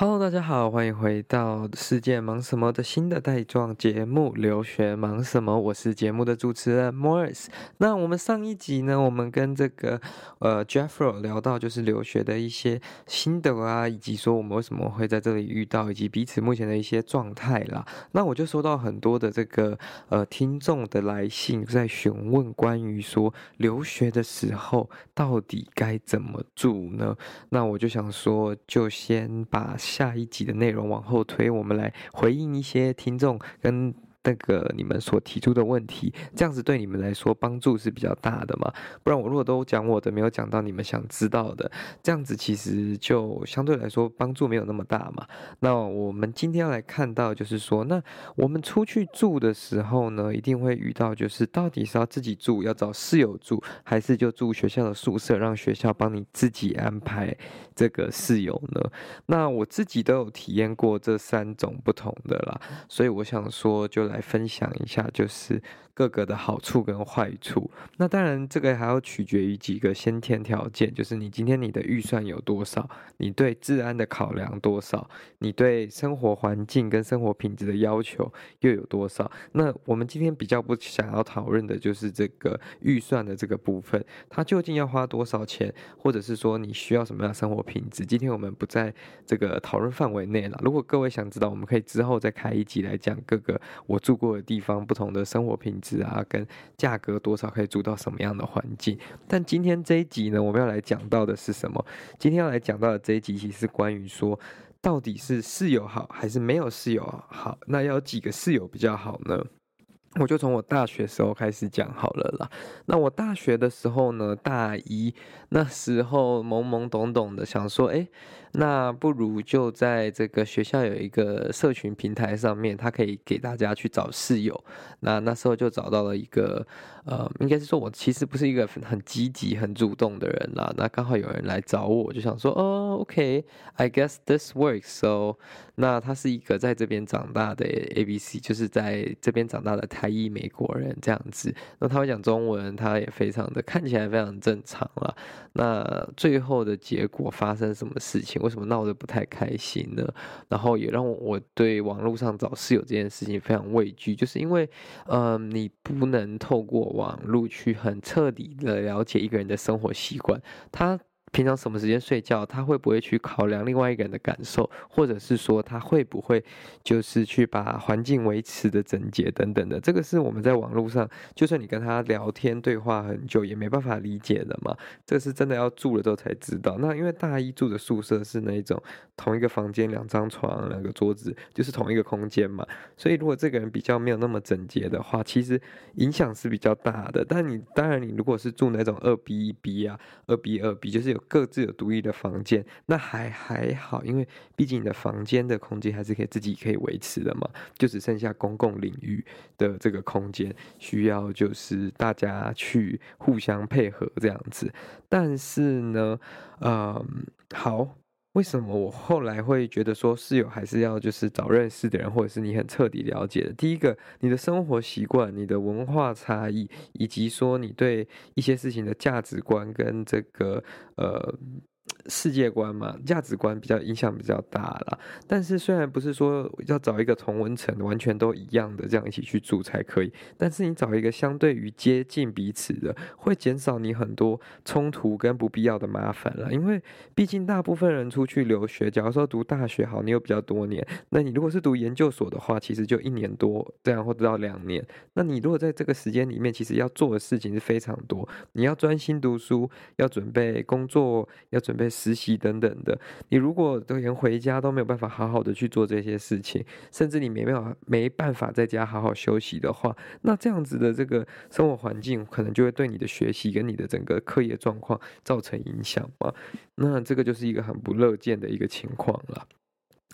Hello，大家好，欢迎回到《世界忙什么》的新的带状节目《留学忙什么》，我是节目的主持人 Morris。那我们上一集呢，我们跟这个呃 Jeffro 聊到就是留学的一些心得啊，以及说我们为什么会在这里遇到，以及彼此目前的一些状态啦。那我就收到很多的这个呃听众的来信，在询问关于说留学的时候到底该怎么住呢？那我就想说，就先把。下一集的内容往后推，我们来回应一些听众跟。那个你们所提出的问题，这样子对你们来说帮助是比较大的嘛？不然我如果都讲我的，没有讲到你们想知道的，这样子其实就相对来说帮助没有那么大嘛。那我们今天要来看到，就是说，那我们出去住的时候呢，一定会遇到，就是到底是要自己住，要找室友住，还是就住学校的宿舍，让学校帮你自己安排这个室友呢？那我自己都有体验过这三种不同的啦，所以我想说，就来。分享一下，就是。各个的好处跟坏处，那当然这个还要取决于几个先天条件，就是你今天你的预算有多少，你对治安的考量多少，你对生活环境跟生活品质的要求又有多少。那我们今天比较不想要讨论的就是这个预算的这个部分，它究竟要花多少钱，或者是说你需要什么样的生活品质？今天我们不在这个讨论范围内了。如果各位想知道，我们可以之后再开一集来讲各个我住过的地方不同的生活品质。啊，跟价格多少可以住到什么样的环境？但今天这一集呢，我们要来讲到的是什么？今天要来讲到的这一集，其实关于说，到底是室友好还是没有室友好？那要几个室友比较好呢？我就从我大学时候开始讲好了啦。那我大学的时候呢，大一那时候懵懵懂懂的想说，诶。那不如就在这个学校有一个社群平台上面，他可以给大家去找室友。那那时候就找到了一个，呃，应该是说我其实不是一个很积极、很主动的人啦。那刚好有人来找我，我就想说，哦，OK，I guess this works。So，那他是一个在这边长大的 ABC，就是在这边长大的台裔美国人这样子。那他会讲中文，他也非常的看起来非常正常了。那最后的结果发生什么事情？为什么闹得不太开心呢？然后也让我对网络上找室友这件事情非常畏惧，就是因为，嗯、呃，你不能透过网络去很彻底的了解一个人的生活习惯，他。平常什么时间睡觉，他会不会去考量另外一个人的感受，或者是说他会不会就是去把环境维持的整洁等等的，这个是我们在网络上，就算你跟他聊天对话很久，也没办法理解的嘛。这是真的要住了之后才知道。那因为大一住的宿舍是那种同一个房间，两张床，两个桌子，就是同一个空间嘛，所以如果这个人比较没有那么整洁的话，其实影响是比较大的。但你当然你如果是住那种二 B 一 B 啊，二 B 二 B，就是有。各自有独立的房间，那还还好，因为毕竟你的房间的空间还是可以自己可以维持的嘛，就只剩下公共领域的这个空间需要就是大家去互相配合这样子。但是呢，嗯，好，为什么我后来会觉得说室友还是要就是找认识的人，或者是你很彻底了解的？第一个，你的生活习惯、你的文化差异，以及说你对一些事情的价值观跟这个呃。世界观嘛，价值观比较影响比较大啦。但是虽然不是说要找一个同温层完全都一样的这样一起去住才可以，但是你找一个相对于接近彼此的，会减少你很多冲突跟不必要的麻烦了。因为毕竟大部分人出去留学，假如说读大学好，你有比较多年，那你如果是读研究所的话，其实就一年多这样或者到两年。那你如果在这个时间里面，其实要做的事情是非常多，你要专心读书，要准备工作，要准备。实习等等的。你如果都连回家都没有办法好好的去做这些事情，甚至你没办法没办法在家好好休息的话，那这样子的这个生活环境可能就会对你的学习跟你的整个课业状况造成影响嘛。那这个就是一个很不乐见的一个情况了。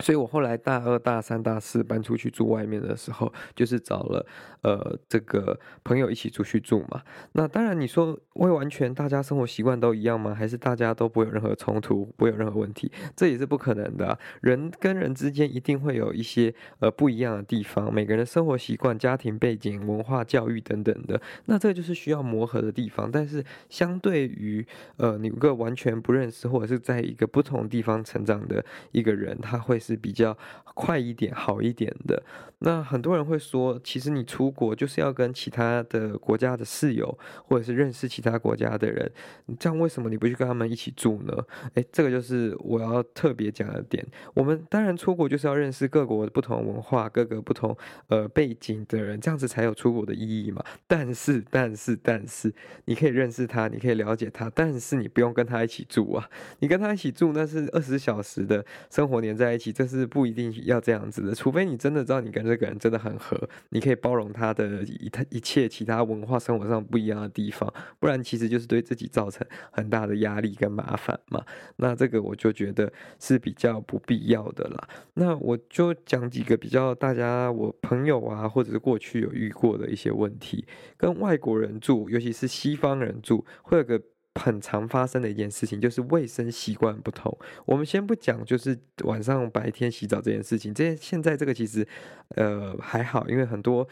所以我后来大二、大三、大四搬出去住外面的时候，就是找了呃这个朋友一起出去住嘛。那当然你说会完全大家生活习惯都一样吗？还是大家都不会有任何冲突，不会有任何问题？这也是不可能的。人跟人之间一定会有一些呃不一样的地方，每个人的生活习惯、家庭背景、文化教育等等的，那这就是需要磨合的地方。但是相对于呃你一个完全不认识或者是在一个不同地方成长的一个人，他会。是比较快一点、好一点的。那很多人会说，其实你出国就是要跟其他的国家的室友，或者是认识其他国家的人。这样为什么你不去跟他们一起住呢？诶，这个就是我要特别讲的点。我们当然出国就是要认识各国不同文化、各个不同呃背景的人，这样子才有出国的意义嘛。但是，但是，但是，你可以认识他，你可以了解他，但是你不用跟他一起住啊。你跟他一起住，那是二十小时的生活黏在一起。就是不一定要这样子的，除非你真的知道你跟这个人真的很合，你可以包容他的一他一切其他文化生活上不一样的地方，不然其实就是对自己造成很大的压力跟麻烦嘛。那这个我就觉得是比较不必要的啦。那我就讲几个比较大家我朋友啊，或者是过去有遇过的一些问题，跟外国人住，尤其是西方人住，会有个。很常发生的一件事情就是卫生习惯不同。我们先不讲，就是晚上白天洗澡这件事情。这现在这个其实，呃，还好，因为很多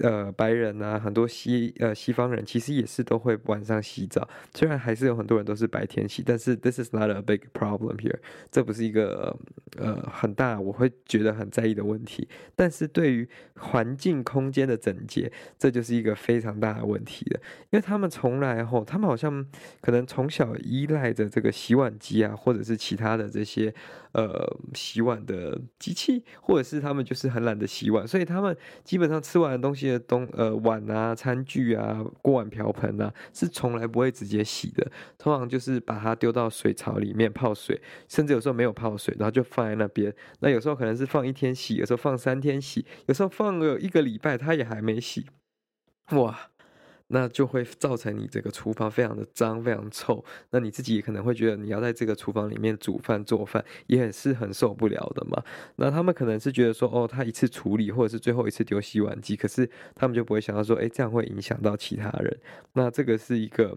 呃白人啊，很多西呃西方人其实也是都会晚上洗澡。虽然还是有很多人都是白天洗，但是 this is not a big problem here。这不是一个呃很大我会觉得很在意的问题。但是对于环境空间的整洁，这就是一个非常大的问题了。因为他们从来后，他们好像。可能从小依赖着这个洗碗机啊，或者是其他的这些呃洗碗的机器，或者是他们就是很懒得洗碗，所以他们基本上吃完的东西的东呃碗啊、餐具啊、锅碗瓢盆啊，是从来不会直接洗的，通常就是把它丢到水槽里面泡水，甚至有时候没有泡水，然后就放在那边。那有时候可能是放一天洗，有时候放三天洗，有时候放了一个礼拜，它也还没洗，哇！那就会造成你这个厨房非常的脏，非常臭。那你自己可能会觉得你要在这个厨房里面煮饭做饭，也是很受不了的嘛。那他们可能是觉得说，哦，他一次处理或者是最后一次丢洗碗机，可是他们就不会想到说，哎，这样会影响到其他人。那这个是一个。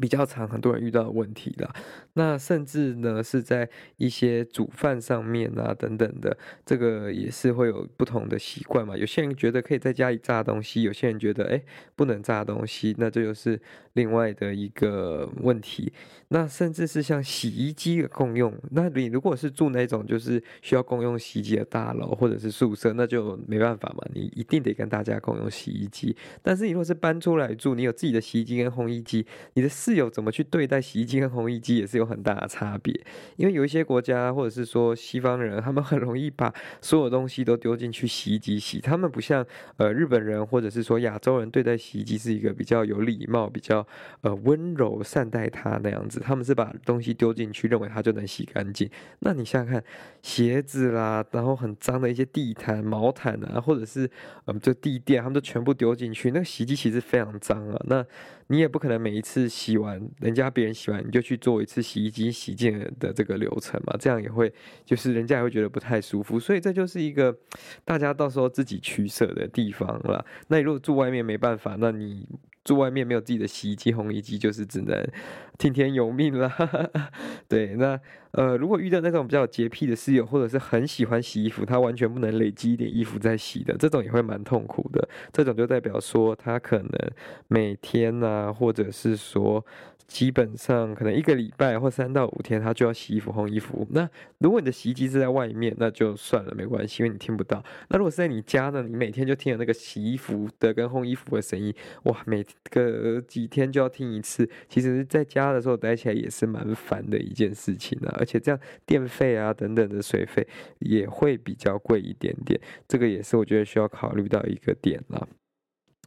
比较常，很多人遇到的问题啦。那甚至呢，是在一些煮饭上面啊，等等的，这个也是会有不同的习惯嘛。有些人觉得可以在家里炸东西，有些人觉得诶不能炸东西，那这就是另外的一个问题。那甚至是像洗衣机的共用，那你如果是住那种就是需要共用洗衣机的大楼或者是宿舍，那就没办法嘛，你一定得跟大家共用洗衣机。但是你如果是搬出来住，你有自己的洗衣机跟烘衣机，你的室友怎么去对待洗衣机跟烘衣机也是有很大的差别，因为有一些国家或者是说西方人，他们很容易把所有东西都丢进去洗衣机洗，他们不像呃日本人或者是说亚洲人对待洗衣机是一个比较有礼貌、比较呃温柔善待它那样子，他们是把东西丢进去，认为它就能洗干净。那你想想看，鞋子啦，然后很脏的一些地毯、毛毯啊，或者是嗯就地垫，他们都全部丢进去，那个洗衣机其实非常脏啊。那你也不可能每一次洗完，人家别人洗完你就去做一次洗衣机洗净的这个流程嘛，这样也会就是人家也会觉得不太舒服，所以这就是一个大家到时候自己取舍的地方了。那你如果住外面没办法，那你。住外面没有自己的洗衣机、烘衣机，就是只能 听天由命了。对，那呃，如果遇到那种比较洁癖的室友，或者是很喜欢洗衣服，他完全不能累积一点衣服再洗的，这种也会蛮痛苦的。这种就代表说他可能每天啊，或者是说。基本上可能一个礼拜或三到五天，他就要洗衣服、烘衣服。那如果你的洗衣机是在外面，那就算了，没关系，因为你听不到。那如果是在你家呢？你每天就听那个洗衣服的跟烘衣服的声音，哇，每个几天就要听一次。其实在家的时候待起来也是蛮烦的一件事情啊，而且这样电费啊等等的水费也会比较贵一点点。这个也是我觉得需要考虑到一个点啦。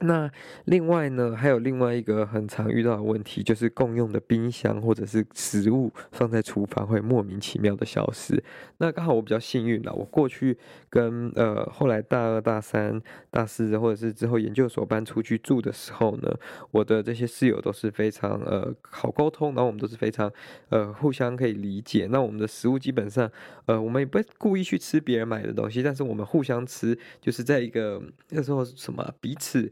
那另外呢，还有另外一个很常遇到的问题，就是共用的冰箱或者是食物放在厨房会莫名其妙的消失。那刚好我比较幸运啦，我过去跟呃后来大二、大三、大四，或者是之后研究所搬出去住的时候呢，我的这些室友都是非常呃好沟通，然后我们都是非常呃互相可以理解。那我们的食物基本上呃我们也不会故意去吃别人买的东西，但是我们互相吃，就是在一个那时候什么彼此。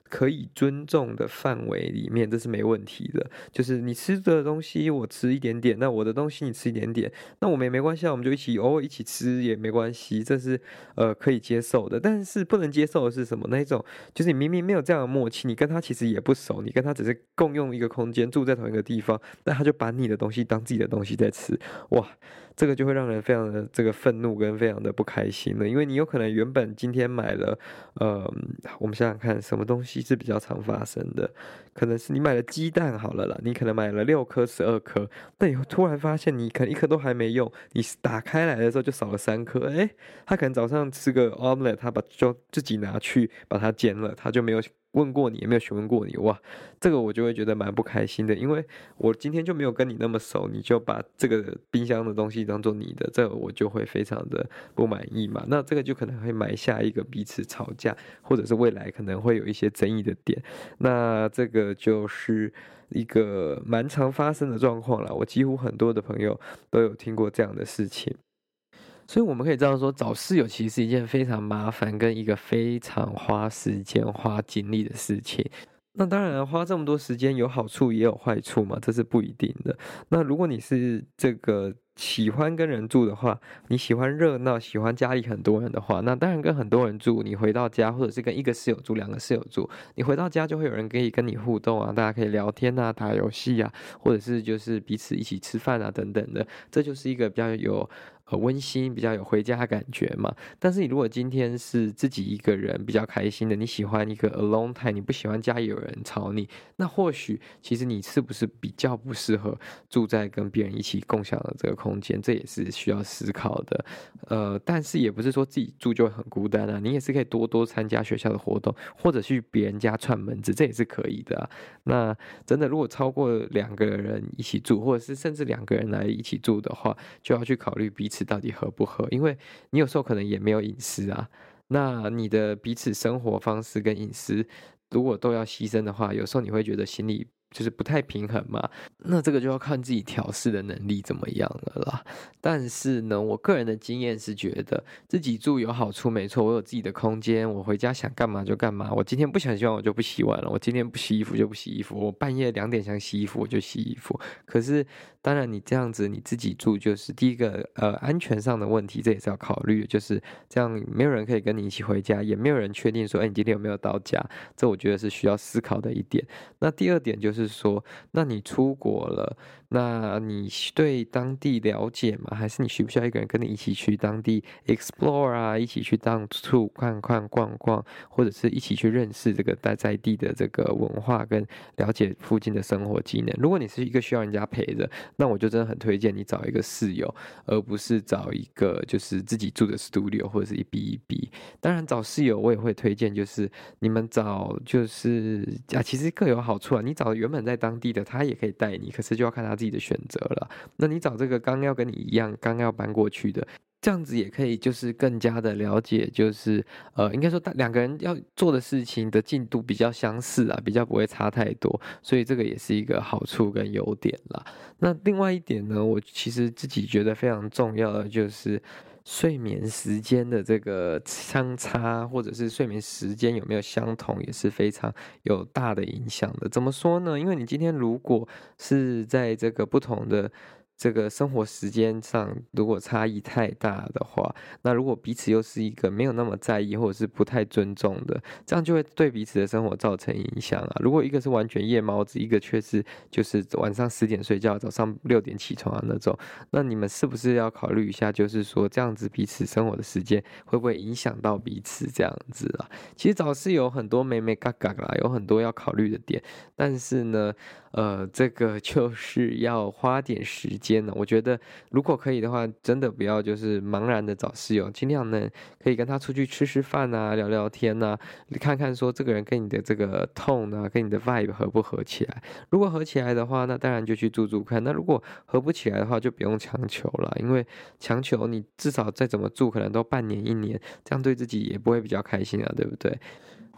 可以尊重的范围里面，这是没问题的。就是你吃的东西，我吃一点点，那我的东西你吃一点点，那我们也没关系，我们就一起偶尔一起吃也没关系，这是呃可以接受的。但是不能接受的是什么？那一种就是你明明没有这样的默契，你跟他其实也不熟，你跟他只是共用一个空间，住在同一个地方，那他就把你的东西当自己的东西在吃，哇！这个就会让人非常的这个愤怒跟非常的不开心了，因为你有可能原本今天买了，呃，我们想想看，什么东西是比较常发生的？可能是你买了鸡蛋好了啦，你可能买了六颗、十二颗，但你突然发现你可能一颗都还没用，你打开来的时候就少了三颗，诶，他可能早上吃个 omelette，他把就自己拿去把它煎了，他就没有。问过你，也没有询问过你，哇，这个我就会觉得蛮不开心的，因为我今天就没有跟你那么熟，你就把这个冰箱的东西当做你的，这我就会非常的不满意嘛。那这个就可能会埋下一个彼此吵架，或者是未来可能会有一些争议的点。那这个就是一个蛮常发生的状况了，我几乎很多的朋友都有听过这样的事情。所以我们可以这样说，找室友其实是一件非常麻烦跟一个非常花时间、花精力的事情。那当然，花这么多时间有好处也有坏处嘛，这是不一定的。那如果你是这个喜欢跟人住的话，你喜欢热闹，喜欢家里很多人的话，那当然跟很多人住，你回到家或者是跟一个室友住、两个室友住，你回到家就会有人可以跟你互动啊，大家可以聊天啊、打游戏啊，或者是就是彼此一起吃饭啊等等的，这就是一个比较有。很温馨，比较有回家的感觉嘛。但是你如果今天是自己一个人，比较开心的，你喜欢一个 alone time，你不喜欢家里有人吵你，那或许其实你是不是比较不适合住在跟别人一起共享的这个空间？这也是需要思考的。呃，但是也不是说自己住就会很孤单啊，你也是可以多多参加学校的活动，或者去别人家串门子，这也是可以的啊。那真的如果超过两个人一起住，或者是甚至两个人来一起住的话，就要去考虑彼此。到底合不合？因为你有时候可能也没有隐私啊。那你的彼此生活方式跟隐私，如果都要牺牲的话，有时候你会觉得心里。就是不太平衡嘛，那这个就要看自己调试的能力怎么样了啦。但是呢，我个人的经验是觉得自己住有好处，没错，我有自己的空间，我回家想干嘛就干嘛。我今天不想洗碗，我就不洗碗了；我今天不洗衣服就不洗衣服；我半夜两点想洗衣服，我就洗衣服。可是，当然你这样子你自己住，就是第一个呃安全上的问题，这也是要考虑，就是这样没有人可以跟你一起回家，也没有人确定说，哎，你今天有没有到家？这我觉得是需要思考的一点。那第二点就是。是说，那你出国了，那你对当地了解吗？还是你需不需要一个人跟你一起去当地 explore 啊？一起去到处看看逛逛，或者是一起去认识这个待在地的这个文化，跟了解附近的生活机能。如果你是一个需要人家陪着，那我就真的很推荐你找一个室友，而不是找一个就是自己住的 studio 或者是一 B 一 B。当然找室友我也会推荐，就是你们找就是啊，其实各有好处啊。你找原本在当地的他也可以带你，可是就要看他自己的选择了。那你找这个刚要跟你一样，刚要搬过去的，这样子也可以，就是更加的了解，就是呃，应该说两个人要做的事情的进度比较相似啊，比较不会差太多，所以这个也是一个好处跟优点啦。那另外一点呢，我其实自己觉得非常重要的就是。睡眠时间的这个相差，或者是睡眠时间有没有相同，也是非常有大的影响的。怎么说呢？因为你今天如果是在这个不同的。这个生活时间上如果差异太大的话，那如果彼此又是一个没有那么在意或者是不太尊重的，这样就会对彼此的生活造成影响啊。如果一个是完全夜猫子，一个却是就是晚上十点睡觉，早上六点起床的那种，那你们是不是要考虑一下，就是说这样子彼此生活的时间会不会影响到彼此这样子啊？其实早是有很多美美嘎嘎啦，有很多要考虑的点，但是呢，呃，这个就是要花点时间。间呢，我觉得如果可以的话，真的不要就是茫然的找室友，尽量呢可以跟他出去吃吃饭啊，聊聊天啊，你看看说这个人跟你的这个 tone 啊，跟你的 vibe 合不合起来。如果合起来的话，那当然就去住住看。那如果合不起来的话，就不用强求了，因为强求你至少再怎么住，可能都半年一年，这样对自己也不会比较开心啊，对不对？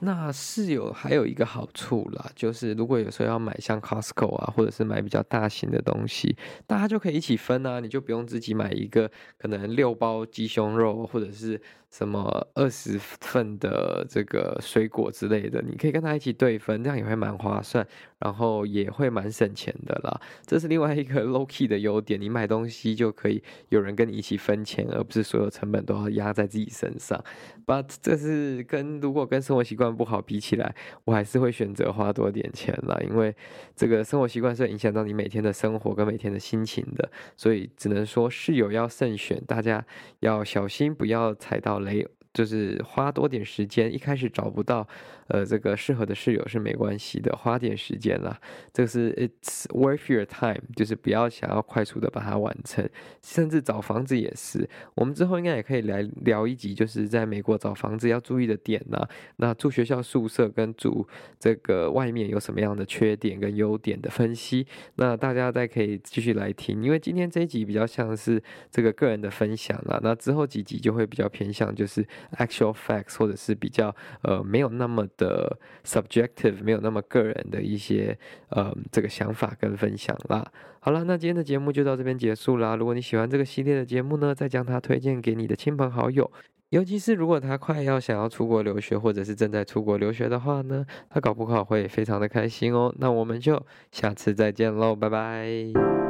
那室友还有一个好处啦，就是如果有时候要买像 Costco 啊，或者是买比较大型的东西，大家就可以一起分啊，你就不用自己买一个可能六包鸡胸肉，或者是。什么二十份的这个水果之类的，你可以跟他一起对分，这样也会蛮划算，然后也会蛮省钱的啦。这是另外一个 low key 的优点，你买东西就可以有人跟你一起分钱，而不是所有成本都要压在自己身上。But 这是跟如果跟生活习惯不好比起来，我还是会选择花多点钱啦，因为这个生活习惯是影响到你每天的生活跟每天的心情的，所以只能说室友要慎选，大家要小心，不要踩到 late 就是花多点时间，一开始找不到，呃，这个适合的室友是没关系的，花点时间啦。这个是 It's worth your time，就是不要想要快速的把它完成。甚至找房子也是，我们之后应该也可以来聊一集，就是在美国找房子要注意的点呐。那住学校宿舍跟住这个外面有什么样的缺点跟优点的分析，那大家再可以继续来听，因为今天这一集比较像是这个个人的分享啦。那之后几集就会比较偏向就是。Actual facts，或者是比较呃没有那么的 subjective，没有那么个人的一些呃这个想法跟分享啦。好了，那今天的节目就到这边结束啦。如果你喜欢这个系列的节目呢，再将它推荐给你的亲朋好友，尤其是如果他快要想要出国留学，或者是正在出国留学的话呢，他搞不好会非常的开心哦。那我们就下次再见喽，拜拜。